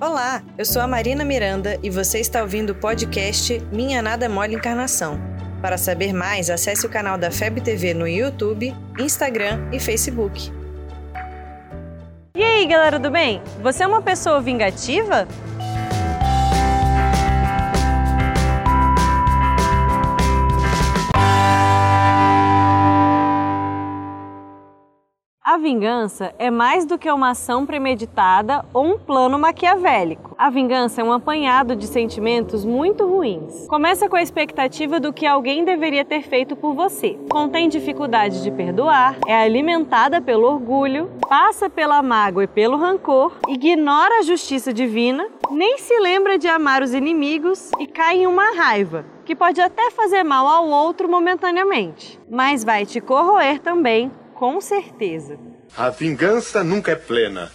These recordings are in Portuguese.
Olá, eu sou a Marina Miranda e você está ouvindo o podcast Minha Nada Mole Encarnação. Para saber mais, acesse o canal da FEB TV no YouTube, Instagram e Facebook. E aí, galera do bem? Você é uma pessoa vingativa? A vingança é mais do que uma ação premeditada ou um plano maquiavélico. A vingança é um apanhado de sentimentos muito ruins. Começa com a expectativa do que alguém deveria ter feito por você. Contém dificuldade de perdoar, é alimentada pelo orgulho, passa pela mágoa e pelo rancor, ignora a justiça divina, nem se lembra de amar os inimigos e cai em uma raiva, que pode até fazer mal ao outro momentaneamente, mas vai te corroer também com certeza. A vingança nunca é plena.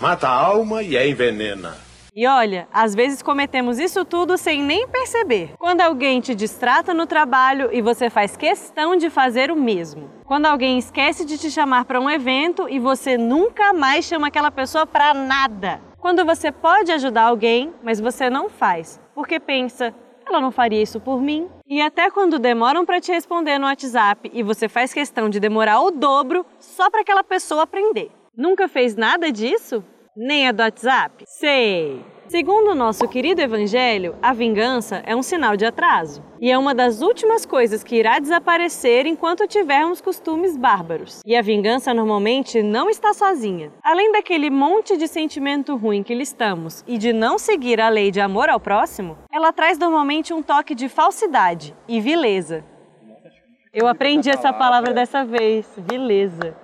Mata a alma e a envenena. E olha, às vezes cometemos isso tudo sem nem perceber. Quando alguém te distrata no trabalho e você faz questão de fazer o mesmo. Quando alguém esquece de te chamar para um evento e você nunca mais chama aquela pessoa para nada. Quando você pode ajudar alguém, mas você não faz, porque pensa, ela não faria isso por mim. E até quando demoram para te responder no WhatsApp e você faz questão de demorar o dobro só para aquela pessoa aprender. Nunca fez nada disso? Nem a do WhatsApp? Sei! Segundo o nosso querido Evangelho, a vingança é um sinal de atraso e é uma das últimas coisas que irá desaparecer enquanto tivermos costumes bárbaros. E a vingança normalmente não está sozinha. Além daquele monte de sentimento ruim que listamos e de não seguir a lei de amor ao próximo, ela traz normalmente um toque de falsidade e vileza. Eu aprendi essa palavra dessa vez, vileza.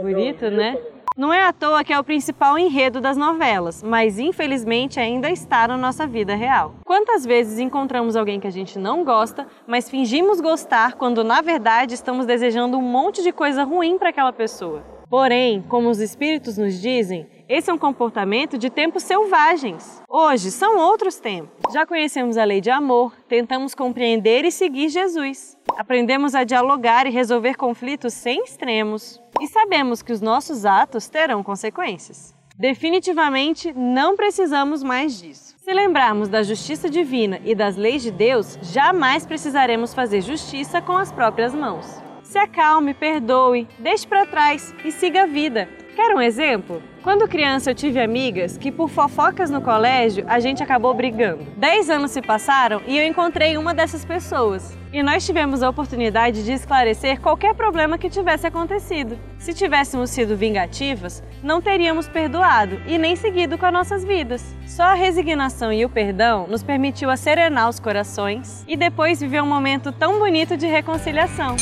Bonito, né? Não é à toa que é o principal enredo das novelas, mas infelizmente ainda está na nossa vida real. Quantas vezes encontramos alguém que a gente não gosta, mas fingimos gostar quando na verdade estamos desejando um monte de coisa ruim para aquela pessoa? Porém, como os espíritos nos dizem, esse é um comportamento de tempos selvagens. Hoje são outros tempos. Já conhecemos a lei de amor, tentamos compreender e seguir Jesus. Aprendemos a dialogar e resolver conflitos sem extremos. E sabemos que os nossos atos terão consequências. Definitivamente não precisamos mais disso. Se lembrarmos da justiça divina e das leis de Deus, jamais precisaremos fazer justiça com as próprias mãos. Se acalme, perdoe, deixe para trás e siga a vida. Quer um exemplo? Quando criança eu tive amigas que por fofocas no colégio a gente acabou brigando. Dez anos se passaram e eu encontrei uma dessas pessoas. E nós tivemos a oportunidade de esclarecer qualquer problema que tivesse acontecido. Se tivéssemos sido vingativas, não teríamos perdoado e nem seguido com as nossas vidas. Só a resignação e o perdão nos permitiu acerenar os corações e depois viver um momento tão bonito de reconciliação.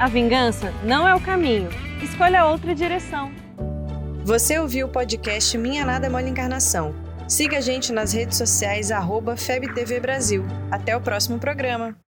A vingança não é o caminho. Escolha outra direção. Você ouviu o podcast Minha Nada Mole Encarnação. Siga a gente nas redes sociais, arroba FebTV Brasil. Até o próximo programa.